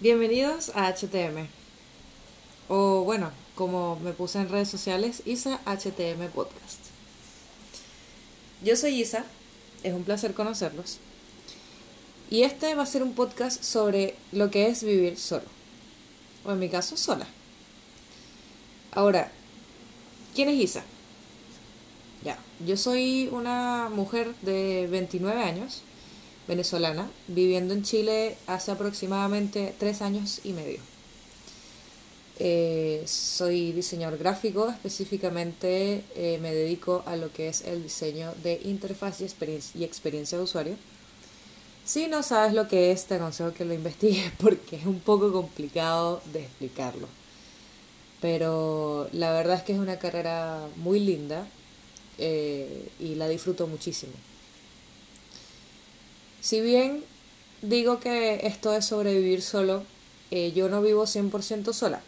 Bienvenidos a HTM. O bueno, como me puse en redes sociales, Isa HTM Podcast. Yo soy Isa, es un placer conocerlos. Y este va a ser un podcast sobre lo que es vivir solo. O en mi caso, sola. Ahora, ¿quién es Isa? Ya, yo soy una mujer de 29 años venezolana, viviendo en Chile hace aproximadamente tres años y medio. Eh, soy diseñador gráfico, específicamente eh, me dedico a lo que es el diseño de interfaz y experiencia, de usuario. Si no sabes lo que es, te aconsejo que lo investigues porque es un poco complicado de explicarlo. Pero la verdad es que es una carrera muy linda eh, y la disfruto muchísimo. Si bien digo que esto es sobrevivir solo, eh, yo no vivo 100% sola.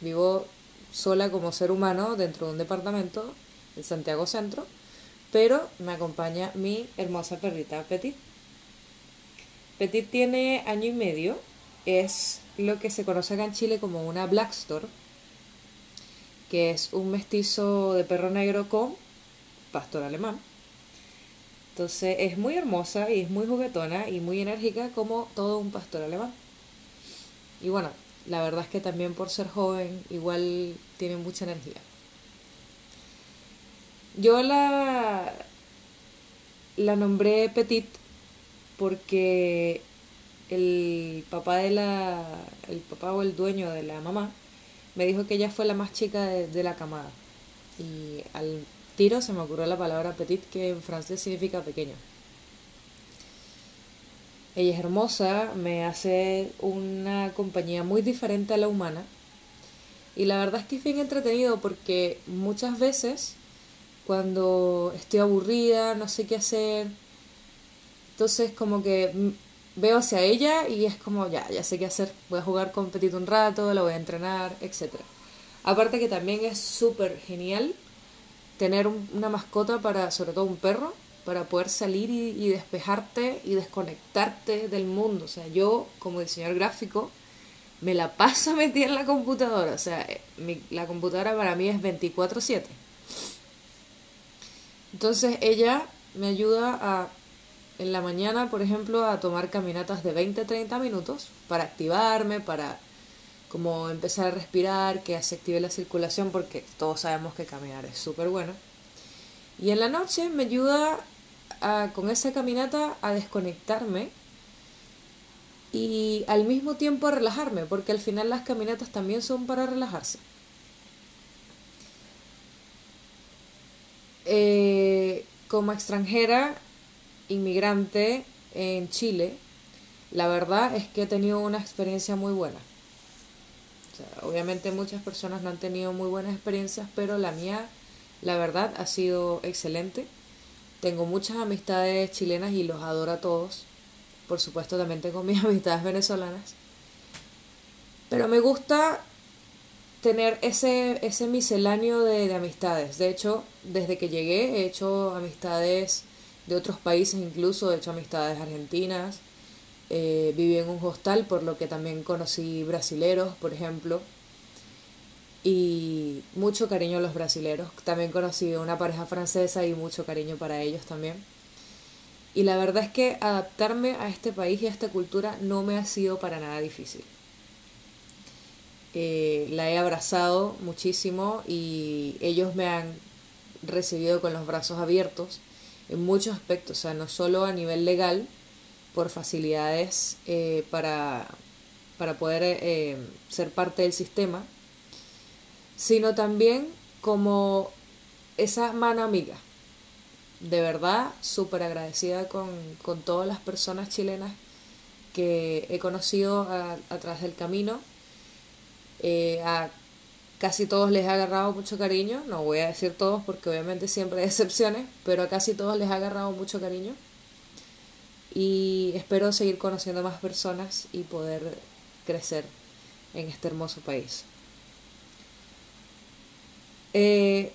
Vivo sola como ser humano dentro de un departamento en Santiago Centro, pero me acompaña mi hermosa perrita Petit. Petit tiene año y medio, es lo que se conoce acá en Chile como una Black Store, que es un mestizo de perro negro con pastor alemán. Entonces es muy hermosa y es muy juguetona y muy enérgica como todo un pastor alemán. Y bueno, la verdad es que también por ser joven igual tiene mucha energía. Yo la, la nombré Petit porque el papá de la el papá o el dueño de la mamá me dijo que ella fue la más chica de, de la camada y al tiro se me ocurrió la palabra petit, que en francés significa pequeño. Ella es hermosa, me hace una compañía muy diferente a la humana. Y la verdad es que es bien entretenido porque muchas veces cuando estoy aburrida, no sé qué hacer, entonces como que veo hacia ella y es como, ya, ya sé qué hacer, voy a jugar con Petit un rato, la voy a entrenar, etc. Aparte que también es súper genial tener una mascota para, sobre todo un perro, para poder salir y, despejarte y desconectarte del mundo. O sea, yo como diseñador gráfico me la paso metida en la computadora. O sea, eh, la computadora para mí es 24/7. Entonces ella me ayuda a, en la mañana, por ejemplo, a tomar caminatas de 20-30 minutos para activarme, para como empezar a respirar, que se active la circulación, porque todos sabemos que caminar es súper bueno. Y en la noche me ayuda con esa caminata a desconectarme y al mismo tiempo a relajarme, porque al final las caminatas también son para relajarse. Eh, como extranjera, inmigrante en Chile, la verdad es que he tenido una experiencia muy buena obviamente muchas personas no han tenido muy buenas experiencias, pero la mía, la verdad, ha sido excelente. Tengo muchas amistades chilenas y los adoro a todos. Por supuesto, también tengo mis amistades venezolanas. Pero me gusta tener ese, ese misceláneo de, de amistades. De hecho, desde que llegué he hecho amistades de otros países, incluso he hecho amistades argentinas, eh, viví en un hostal, por lo que también conocí brasileros, por ejemplo. Y mucho cariño a los brasileros. También conocí una pareja francesa y mucho cariño para ellos también. Y la verdad es que adaptarme a este país y a esta cultura no me ha sido para nada difícil. Eh, la he abrazado muchísimo y ellos me han recibido con los brazos abiertos en muchos aspectos, o sea, no solo a nivel legal, por facilidades eh, para, para, poder eh, ser parte del sistema, sino también como esa mano amiga. De verdad, súper agradecida con, con, todas las personas chilenas que he conocido a, través del camino. Eh, a casi todos les ha agarrado mucho cariño, no voy a decir todos porque obviamente siempre hay excepciones, pero a casi todos les ha agarrado mucho cariño y espero seguir conociendo más personas y poder crecer en este hermoso país. Eh,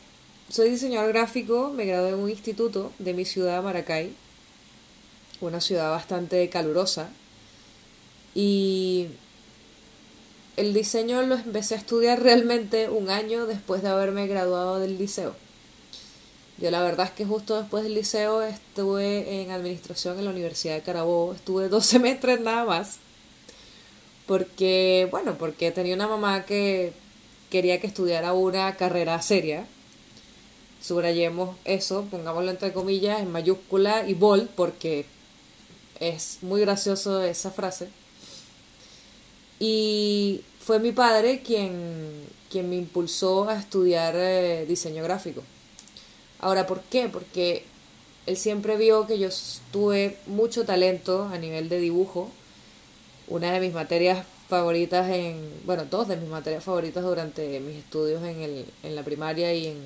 soy diseñador gráfico, me gradué en un instituto de mi ciudad, Maracay, una ciudad bastante calurosa, y el diseño lo empecé a estudiar realmente un año después de haberme graduado del liceo. Yo la verdad es que justo después del liceo estuve en administración en la Universidad de Carabobo, estuve dos semestres nada más, porque, bueno, porque tenía una mamá que quería que estudiara una carrera seria. Subrayemos eso, pongámoslo entre comillas, en mayúscula y bold, porque es muy gracioso esa frase. Y fue mi padre quien, quien me impulsó a estudiar eh, diseño gráfico. Ahora, ¿por qué? Porque él siempre vio que yo tuve mucho talento a nivel de dibujo. Una de mis materias favoritas en, bueno, dos de mis materias favoritas durante mis estudios en, el, en la primaria y en,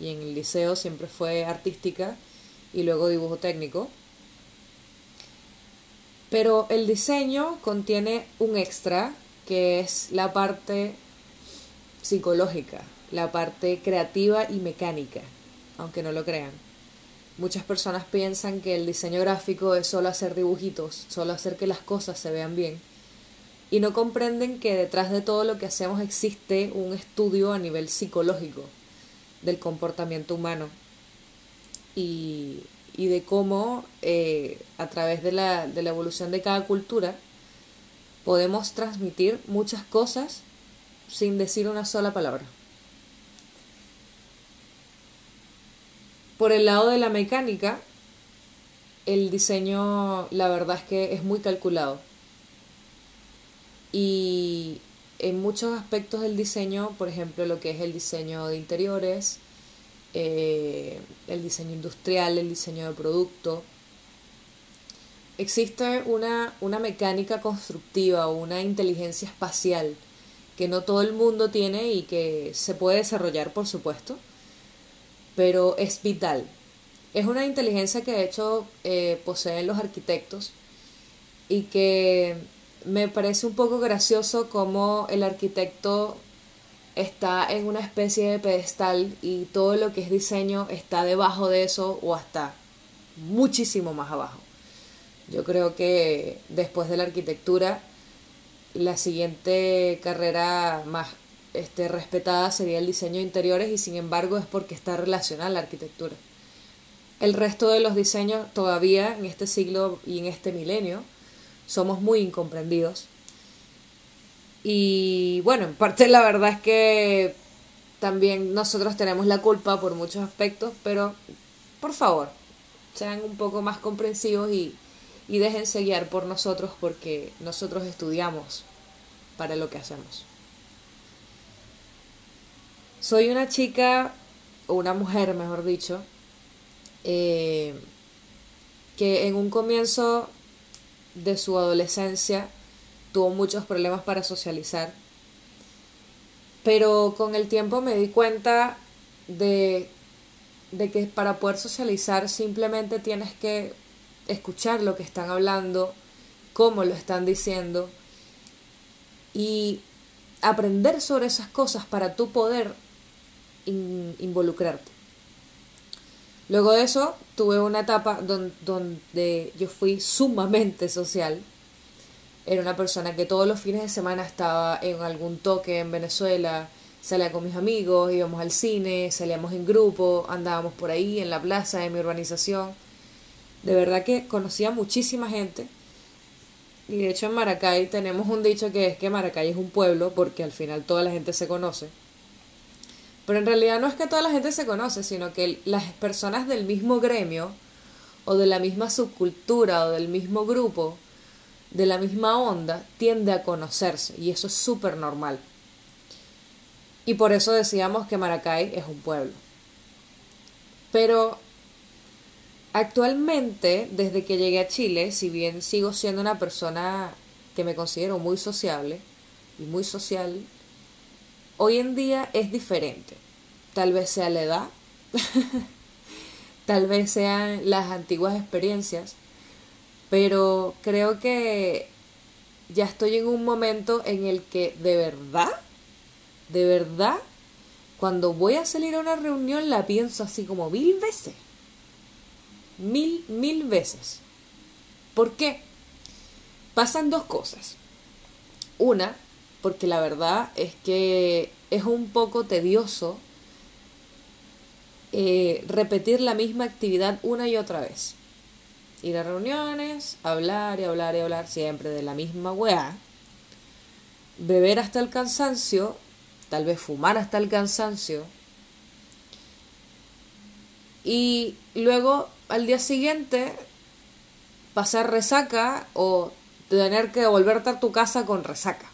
y en el liceo siempre fue artística y luego dibujo técnico. Pero el diseño contiene un extra que es la parte psicológica, la parte creativa y mecánica, aunque no lo crean. Muchas personas piensan que el diseño gráfico es solo hacer dibujitos, solo hacer que las cosas se vean bien, y no comprenden que detrás de todo lo que hacemos existe un estudio a nivel psicológico del comportamiento humano. Y de cómo eh, a través de la evolución de cada cultura podemos transmitir muchas cosas sin decir una sola palabra. Por el lado de la mecánica, el diseño, la verdad es que es muy calculado. Y en muchos aspectos del diseño, por ejemplo, lo que es el diseño de interiores, eh, el diseño industrial, el diseño de producto. Existe una, una mecánica constructiva una inteligencia espacial que no todo el mundo tiene y que se puede desarrollar, por supuesto, pero es vital. Es una inteligencia que de hecho eh, poseen los arquitectos y que me parece un poco gracioso como el arquitecto está en una especie de pedestal y todo lo que es diseño está debajo de eso o hasta muchísimo más abajo. Yo creo que después de la arquitectura, la siguiente carrera más este, respetada sería el diseño de interiores y sin embargo es porque está relacionada la arquitectura. El resto de los diseños todavía en este siglo y en este milenio somos muy incomprendidos y bueno, en parte la verdad es que también nosotros tenemos la culpa por muchos aspectos, pero por favor, sean un poco más comprensivos y, y déjense guiar por nosotros porque nosotros estudiamos para lo que hacemos. Soy una chica, o una mujer mejor dicho, eh, que en un comienzo de su adolescencia tuvo muchos problemas para socializar. Pero con el tiempo me di cuenta de, de que para poder socializar simplemente tienes que escuchar lo que están hablando, cómo lo están diciendo y aprender sobre esas cosas para tú poder involucrarte. Luego de eso tuve una etapa donde yo fui sumamente social era una persona que todos los fines de semana estaba en algún toque en Venezuela, salía con mis amigos, íbamos al cine, salíamos en grupo, andábamos por ahí en la plaza de mi urbanización. De verdad que conocía muchísima gente. Y de hecho en Maracay tenemos un dicho que es que Maracay es un pueblo porque al final toda la gente se conoce. Pero en realidad no es que toda la gente se conoce, sino que las personas del mismo gremio o de la misma subcultura o del mismo grupo de la misma onda tiende a conocerse y eso es súper normal. Y por eso decíamos que Maracay es un pueblo. Pero actualmente, desde que llegué a Chile, si bien sigo siendo una persona que me considero muy sociable y muy social, hoy en día es diferente. Tal vez sea la edad, tal vez sean las antiguas experiencias, pero creo que ya estoy en un momento en el que de verdad, de verdad, cuando voy a salir a una reunión la pienso así como mil veces. Mil, mil veces. ¿Por qué? Pasan dos cosas. Una, porque la verdad es que es un poco tedioso eh, repetir la misma actividad una y otra vez. Ir a reuniones, hablar y hablar y hablar siempre de la misma weá. Beber hasta el cansancio, tal vez fumar hasta el cansancio. Y luego al día siguiente pasar resaca o tener que volverte a tu casa con resaca.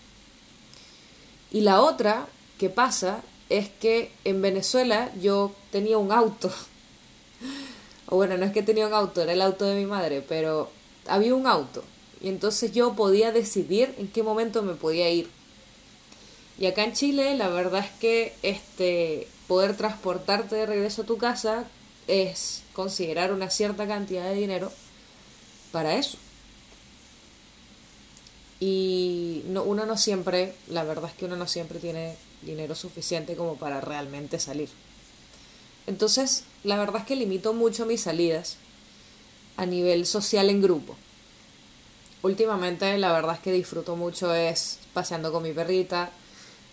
Y la otra que pasa es que en Venezuela yo tenía un auto. o bueno, no es que tenía un auto, era el auto de mi madre, pero había un auto. Y entonces yo podía decidir en qué momento me podía ir. Y acá en Chile la verdad es que este poder transportarte de regreso a tu casa es considerar una cierta cantidad de dinero para eso. Y no, uno no siempre, la verdad es que uno no siempre tiene dinero suficiente como para realmente salir. Entonces, la verdad es que limito mucho mis salidas a nivel social en grupo. Últimamente, la verdad es que disfruto mucho es paseando con mi perrita,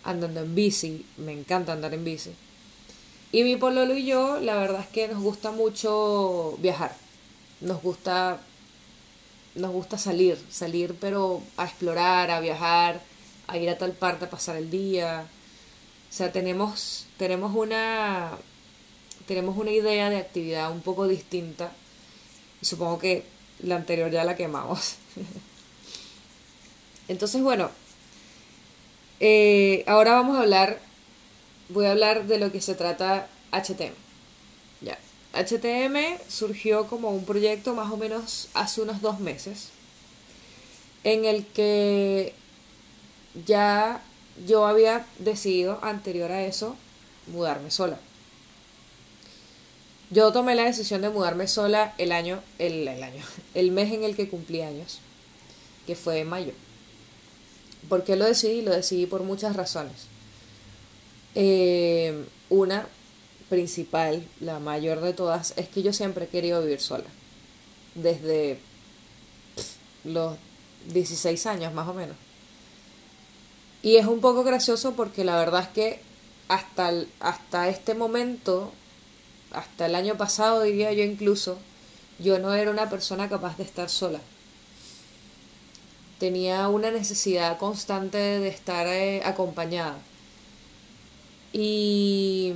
andando en bici, me encanta andar en bici. Y mi pololo y yo, la verdad es que nos gusta mucho viajar. Nos gusta nos gusta salir, salir pero a explorar, a viajar, a ir a tal parte a pasar el día. O sea, tenemos, tenemos una tenemos una idea de actividad un poco distinta. Supongo que la anterior ya la quemamos. Entonces, bueno, eh, ahora vamos a hablar, voy a hablar de lo que se trata HTM. HTM surgió como un proyecto más o menos hace unos dos meses, en el que ya yo había decidido anterior a eso mudarme sola. Yo tomé la decisión de mudarme sola el año, el, año, el mes en el que cumplí años, que fue en mayo. ¿Por qué lo decidí? Lo decidí por muchas razones. Eh, una, principal, la mayor de todas, es que yo siempre he querido vivir sola. Desde los 16 años más o menos. Y es un poco gracioso porque la verdad es que hasta, hasta este momento, hasta el año pasado diría yo incluso, yo no era una persona capaz de estar sola. Tenía una necesidad constante de estar eh, acompañada. Y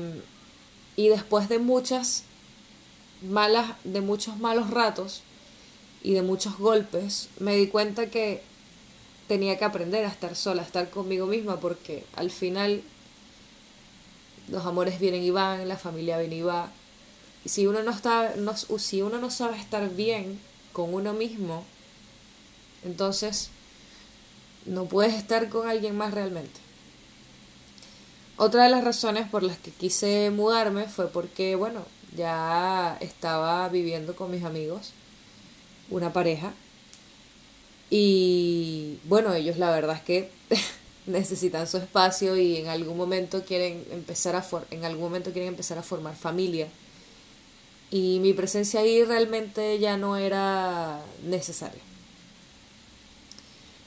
y después de muchas malas, de muchos malos ratos y de muchos golpes, me di cuenta que tenía que aprender a estar sola, a estar conmigo misma, porque al final los amores vienen y van, la familia viene y va. Y si uno no está, no, si uno no sabe estar bien con uno mismo, entonces no puedes estar con alguien más realmente. Otra de las razones por las que quise mudarme fue porque, bueno, ya estaba viviendo con mis amigos, una pareja, y bueno, ellos la verdad es que necesitan su espacio y en algún momento quieren empezar a en algún momento quieren empezar a formar familia. Y mi presencia ahí realmente ya no era necesaria.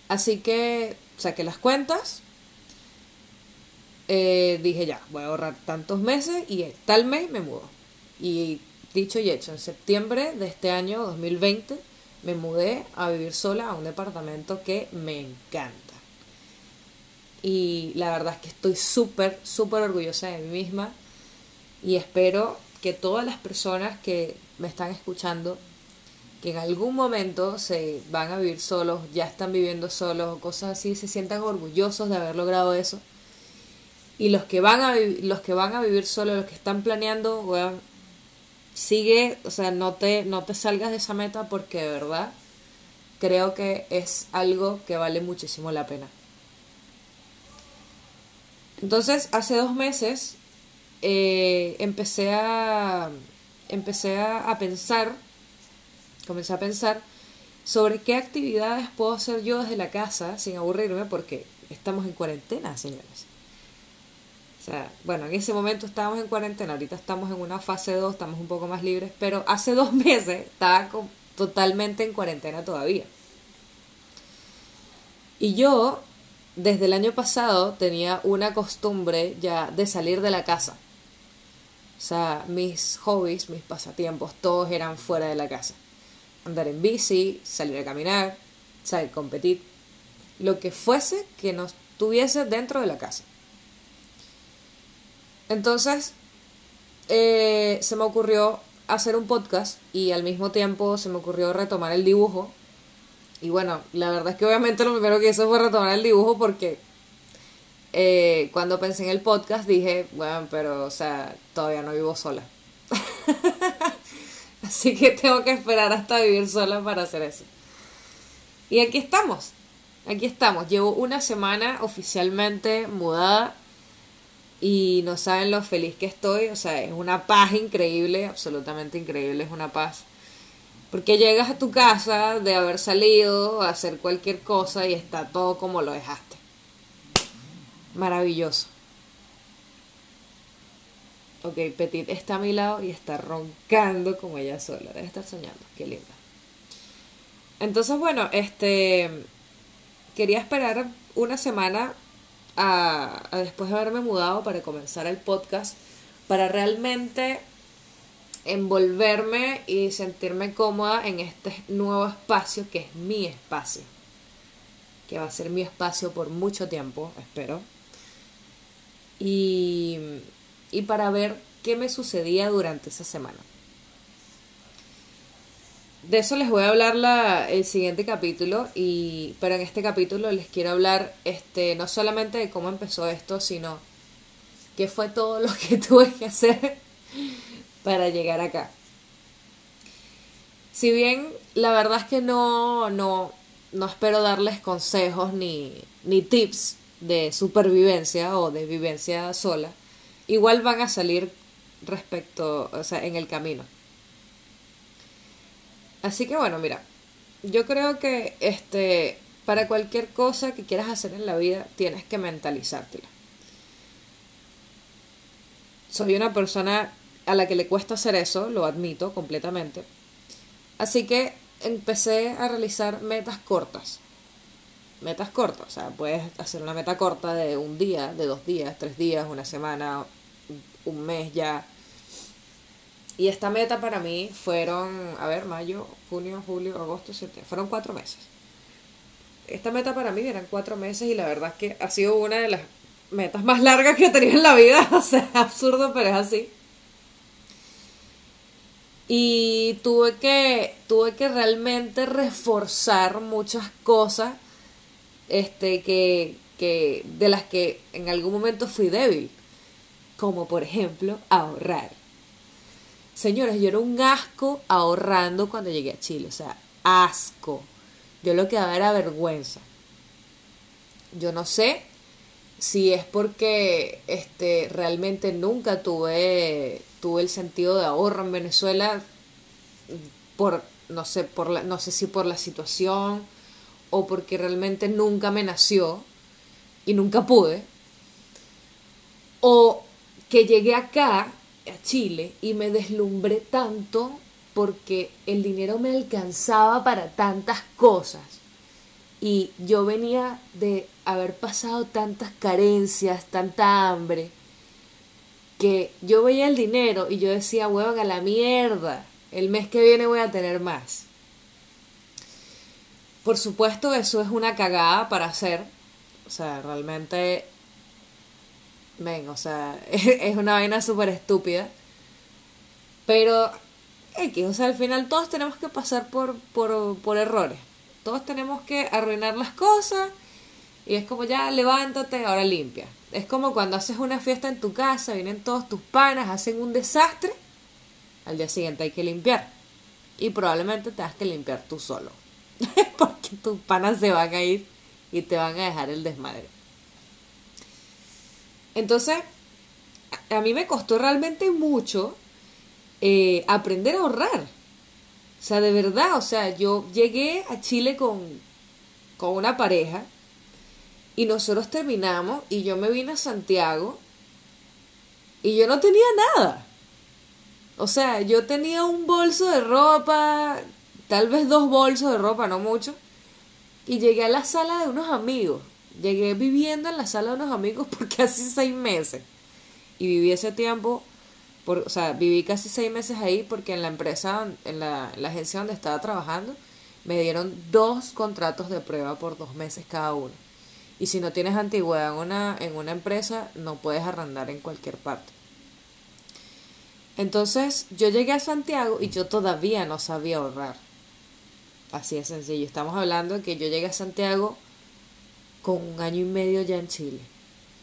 Así que saqué las cuentas, eh, dije ya, voy a ahorrar tantos meses y tal mes me mudo. Y dicho y hecho, en septiembre de este año 2020 me mudé a vivir sola a un departamento que me encanta. Y la verdad es que estoy súper, súper orgullosa de mí misma y espero que todas las personas que me están escuchando, que en algún momento se van a vivir solos, ya están viviendo solos o cosas así, se sientan orgullosos de haber logrado eso y los que van a, los que van a vivir solo, los que están planeando, sigue, o sea, no te, no te salgas de esa meta porque de verdad creo que es algo que vale muchísimo la pena. Entonces, hace dos meses eh, empecé a empecé a, a pensar, comencé a pensar sobre qué actividades puedo hacer yo desde la casa sin aburrirme porque estamos en cuarentena, señores. O sea, bueno, en ese momento estábamos en cuarentena, ahorita estamos en una fase 2, estamos un poco más libres, pero hace dos meses estaba totalmente en cuarentena todavía. Y yo desde el año pasado tenía una costumbre ya de salir de la casa. O sea, mis hobbies, mis pasatiempos, todos eran fuera de la casa. Andar en bici, salir a caminar, salir a competir, lo que fuese que no estuviese dentro de la casa. Entonces, eh, se me ocurrió hacer un podcast y al mismo tiempo se me ocurrió retomar el dibujo y bueno, la verdad es que obviamente lo primero que hice fue retomar el dibujo porque eh, cuando pensé en el podcast dije, bueno, pero o sea, todavía no vivo sola. Así que tengo que esperar hasta vivir sola para hacer eso. Y aquí estamos, aquí estamos. Llevo una semana oficialmente mudada y no saben lo feliz que estoy. O sea, es una paz increíble, absolutamente increíble, es una paz porque llegas a tu casa de haber salido a hacer cualquier cosa y está todo como lo dejaste. Maravilloso. Ok, Petit está a mi lado y está roncando como ella sola. Debe estar soñando. Qué linda. Entonces, bueno, este. Quería esperar una semana a, después de haberme mudado para comenzar el podcast. Para realmente envolverme y sentirme cómoda en este nuevo espacio que es mi espacio. Que va a ser mi espacio por mucho tiempo, espero. Y, y para ver qué me sucedía durante esa semana. De eso les voy a hablar la, el siguiente capítulo, y, pero en este capítulo les quiero hablar este, no solamente de cómo empezó esto, sino qué fue todo lo que tuve que hacer para llegar acá. Si bien la verdad es que no, no, no espero darles consejos ni, ni tips de supervivencia o de vivencia sola, igual van a salir respecto, o sea, en el camino. Así que bueno, mira, yo creo que este para cualquier cosa que quieras hacer en la vida tienes que mentalizártela. Soy una persona a la que le cuesta hacer eso, lo admito completamente. Así que empecé a realizar metas cortas. Metas cortas, o sea, puedes hacer una meta corta de un día, de dos días, tres días, una semana, un mes ya. Y esta meta para mí fueron, a ver, mayo, junio, julio, agosto, septiembre, fueron cuatro meses. Esta meta para mí eran cuatro meses y la verdad es que ha sido una de las metas más largas que he tenido en la vida. O sea, absurdo, pero es así. Y tuve que, tuve que realmente reforzar muchas cosas este, que, que, de las que en algún momento fui débil. Como por ejemplo ahorrar. Señores, yo era un asco ahorrando cuando llegué a Chile. O sea, asco. Yo lo que daba era vergüenza. Yo no sé si es porque este, realmente nunca tuve tuve el sentido de ahorro en Venezuela por no sé por la, no sé si por la situación o porque realmente nunca me nació y nunca pude o que llegué acá Chile y me deslumbré tanto porque el dinero me alcanzaba para tantas cosas y yo venía de haber pasado tantas carencias, tanta hambre que yo veía el dinero y yo decía, huevón, a la mierda, el mes que viene voy a tener más. Por supuesto, eso es una cagada para hacer. O sea, realmente. Ven, o sea, es una vaina súper estúpida. Pero, X, o sea, al final todos tenemos que pasar por, por, por errores. Todos tenemos que arruinar las cosas. Y es como ya, levántate, ahora limpia. Es como cuando haces una fiesta en tu casa, vienen todos tus panas, hacen un desastre, al día siguiente hay que limpiar. Y probablemente tengas que limpiar tú solo. Porque tus panas se van a ir y te van a dejar el desmadre. Entonces, a mí me costó realmente mucho eh, aprender a ahorrar. O sea, de verdad, o sea, yo llegué a Chile con, con una pareja y nosotros terminamos y yo me vine a Santiago y yo no tenía nada. O sea, yo tenía un bolso de ropa, tal vez dos bolsos de ropa, no mucho. Y llegué a la sala de unos amigos. Llegué viviendo en la sala de unos amigos por casi seis meses. Y viví ese tiempo, por, o sea, viví casi seis meses ahí porque en la empresa, en la, agencia donde estaba trabajando, me dieron dos contratos de prueba por dos meses cada uno. Y si no tienes antigüedad en una, en una empresa, no puedes arrendar en cualquier parte. Entonces yo llegué a Santiago y yo todavía no sabía ahorrar. Así de sencillo. Estamos hablando de que yo llegué a Santiago con un año y medio ya en Chile.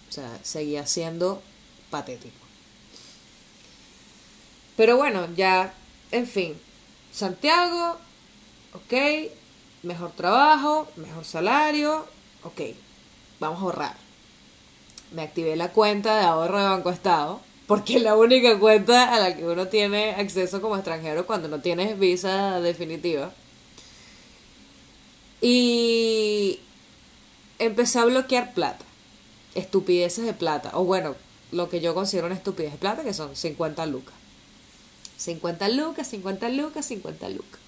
O sea, seguía siendo patético. Pero bueno, ya, en fin, Santiago, ok, mejor trabajo, mejor salario, ok, vamos a ahorrar. Me activé la cuenta de ahorro de Banco Estado, porque es la única cuenta a la que uno tiene acceso como extranjero cuando no tienes visa definitiva. Y empecé a bloquear plata, estupideces de plata, o bueno, lo que yo considero una estupidez de plata, que son 50 lucas. 50 lucas, 50 lucas, 50 lucas.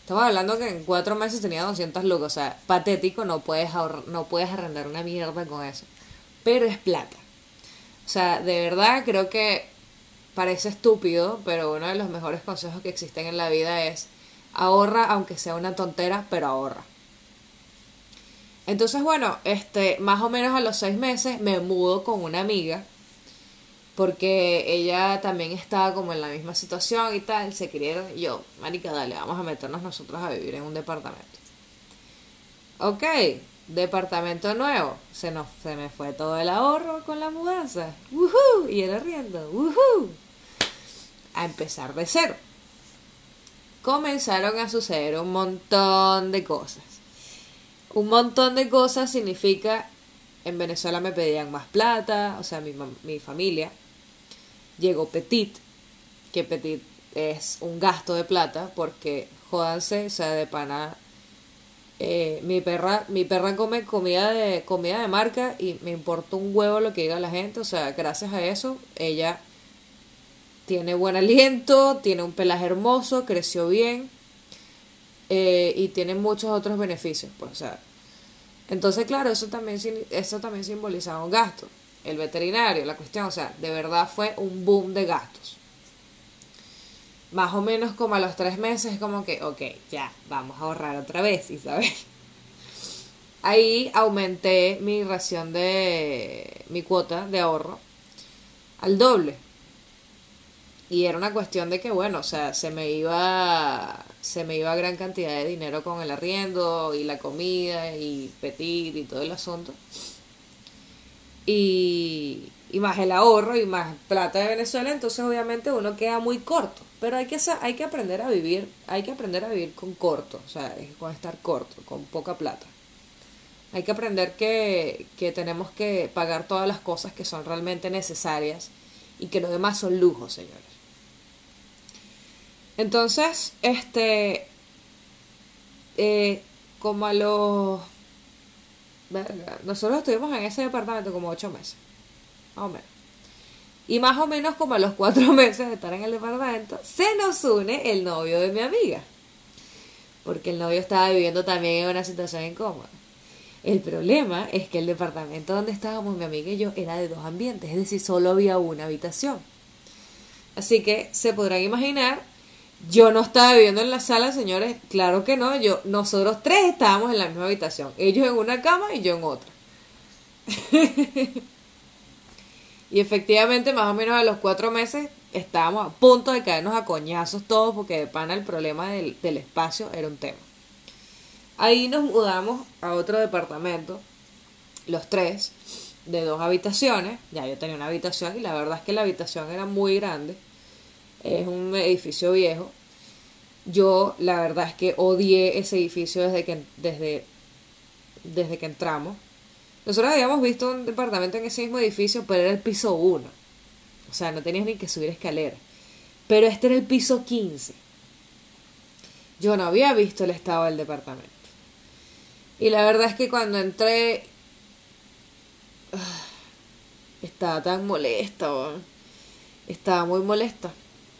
Estamos hablando que en cuatro meses tenía 200 lucas, o sea, patético, no puedes, ahorrar, no puedes arrendar una mierda con eso. Pero es plata. O sea, de verdad creo que parece estúpido, pero uno de los mejores consejos que existen en la vida es ahorra aunque sea una tontera, pero ahorra. Entonces, bueno, este, más o menos a los seis meses me mudo con una amiga porque ella también estaba como en la misma situación y tal, se querían, y yo, marica, dale, vamos a meternos nosotros a vivir en un departamento. Ok, departamento nuevo, se nos se me fue todo el ahorro con la mudanza, ¡Woohoo! y el arriendo, ¡Woohoo! a empezar de cero. Comenzaron a suceder un montón de cosas. Un montón de cosas significa en Venezuela me pedían más plata, o sea, mi, mi familia. Llegó Petit, que Petit es un gasto de plata, porque jódanse, o sea, de pana. Eh, mi perra, mi perra come comida de, comida de marca y me importa un huevo lo que diga la gente, o sea, gracias a eso, ella tiene buen aliento, tiene un pelaje hermoso, creció bien eh, y tiene muchos otros beneficios, pues, o sea, entonces, claro, eso también, eso también simbolizaba un gasto. El veterinario, la cuestión, o sea, de verdad fue un boom de gastos. Más o menos como a los tres meses, como que, ok, ya, vamos a ahorrar otra vez, Isabel. Ahí aumenté mi ración de, mi cuota de ahorro al doble. Y era una cuestión de que, bueno, o sea, se me iba, se me iba gran cantidad de dinero con el arriendo y la comida y petit y todo el asunto. Y, y más el ahorro y más plata de Venezuela, entonces obviamente uno queda muy corto. Pero hay que, hay que aprender a vivir, hay que aprender a vivir con corto, o sea, con estar corto, con poca plata. Hay que aprender que, que tenemos que pagar todas las cosas que son realmente necesarias y que lo demás son lujos, señores. Entonces, este, eh, como a los... nosotros estuvimos en ese departamento como ocho meses, más o menos. Y más o menos como a los cuatro meses de estar en el departamento, se nos une el novio de mi amiga. Porque el novio estaba viviendo también en una situación incómoda. El problema es que el departamento donde estábamos mi amiga y yo era de dos ambientes, es decir, solo había una habitación. Así que se podrán imaginar yo no estaba viviendo en la sala, señores, claro que no, yo, nosotros tres estábamos en la misma habitación, ellos en una cama y yo en otra. y efectivamente, más o menos a los cuatro meses, estábamos a punto de caernos a coñazos todos, porque de pana el problema del, del espacio era un tema. Ahí nos mudamos a otro departamento, los tres, de dos habitaciones, ya yo tenía una habitación y la verdad es que la habitación era muy grande es un edificio viejo. Yo la verdad es que odié ese edificio desde que, desde, desde que entramos. Nosotros habíamos visto un departamento en ese mismo edificio, pero era el piso 1. O sea, no tenías ni que subir escalera. Pero este era el piso 15. Yo no había visto el estado del departamento. Y la verdad es que cuando entré... estaba tan molesta. Estaba muy molesta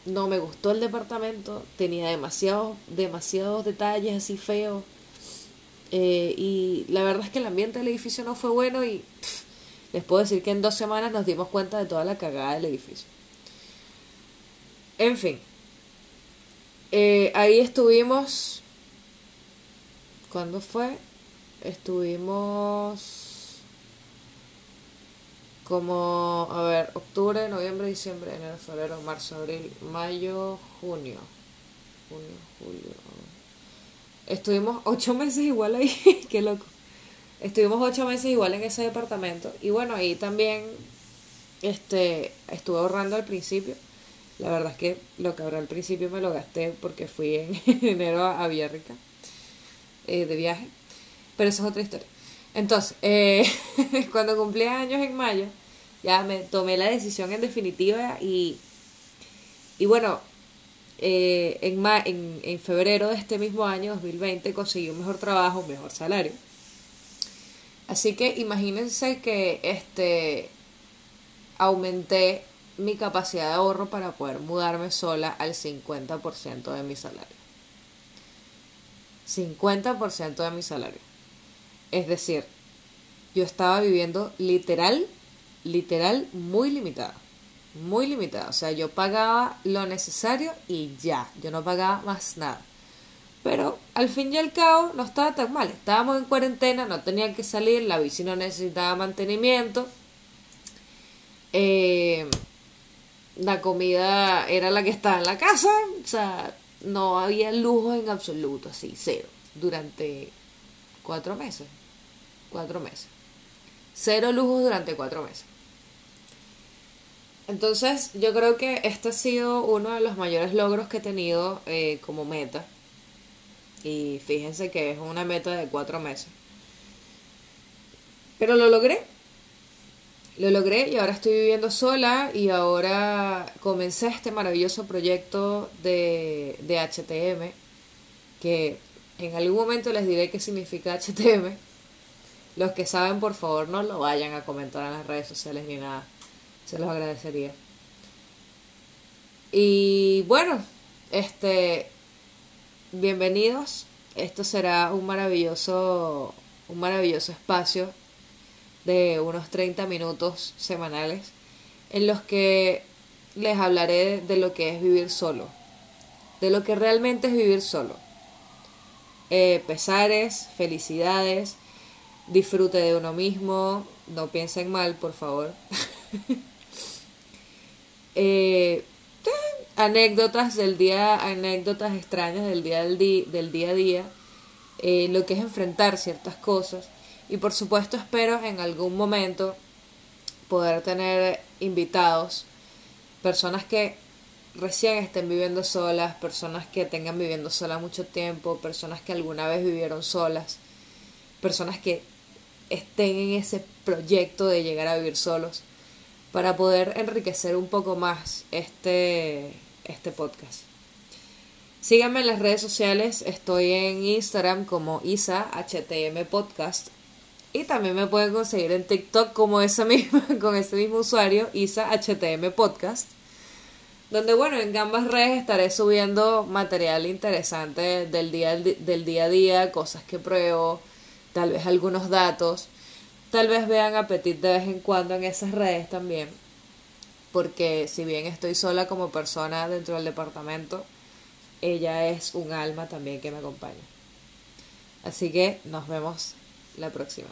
no me gustó el departamento, tenía demasiados, demasiados detalles así feos. Eh, y la verdad es que el ambiente del edificio no fue bueno y les puedo decir que en dos semanas nos dimos cuenta de toda la cagada del edificio. En fin, eh, ahí estuvimos. ¿Cuándo fue? Estuvimos como, a ver, octubre, noviembre, diciembre, enero, febrero, marzo, abril, mayo, junio. Junio, julio. Estuvimos ocho meses igual ahí, qué loco. Estuvimos ocho meses igual en ese departamento. Y bueno, ahí también este, estuve ahorrando al principio. La verdad es que lo que ahorré al principio me lo gasté porque fui en enero a Villarrica eh, de viaje. Pero eso es otra historia. Entonces, eh, cuando cumplí años en mayo, ya me tomé la decisión en definitiva y, y bueno, eh, en, en, en febrero de este mismo año, 2020, conseguí un mejor trabajo, un mejor salario. Así que imagínense que este aumenté mi capacidad de ahorro para poder mudarme sola al 50% de mi salario. 50% de mi salario. Es decir, yo estaba viviendo literal, literal, muy limitada. Muy limitada. O sea, yo pagaba lo necesario y ya. Yo no pagaba más nada. Pero al fin y al cabo no estaba tan mal. Estábamos en cuarentena, no tenía que salir, la bici no necesitaba mantenimiento. Eh, la comida era la que estaba en la casa. O sea, no había lujo en absoluto, así, cero. Durante cuatro meses. Cuatro meses. Cero lujos durante cuatro meses. Entonces, yo creo que este ha sido uno de los mayores logros que he tenido eh, como meta. Y fíjense que es una meta de cuatro meses. Pero lo logré. Lo logré y ahora estoy viviendo sola y ahora comencé este maravilloso proyecto de, de HTM que en algún momento les diré qué significa HTM. Los que saben, por favor, no lo vayan a comentar en las redes sociales ni nada. Se los agradecería. Y bueno, este bienvenidos. Esto será un maravilloso un maravilloso espacio de unos 30 minutos semanales en los que les hablaré de lo que es vivir solo, de lo que realmente es vivir solo eh, pesares, felicidades, disfrute de uno mismo, no piensen mal, por favor. Eh, anécdotas del día, anécdotas extrañas del día, del, del día a día, eh, lo que es enfrentar ciertas cosas. Y por supuesto espero en algún momento poder tener invitados, personas que recién estén viviendo solas, personas que tengan viviendo solas mucho tiempo, personas que alguna vez vivieron solas, personas que estén en ese proyecto de llegar a vivir solos, para poder enriquecer un poco más este, este podcast. Síganme en las redes sociales, estoy en Instagram como IsaHTM Podcast y también me pueden conseguir en TikTok como esa misma, con ese mismo usuario, IsaHTM Podcast donde bueno, en ambas redes estaré subiendo material interesante del día, del día a día, cosas que pruebo, tal vez algunos datos, tal vez vean Apetit de vez en cuando en esas redes también, porque si bien estoy sola como persona dentro del departamento, ella es un alma también que me acompaña. Así que nos vemos la próxima.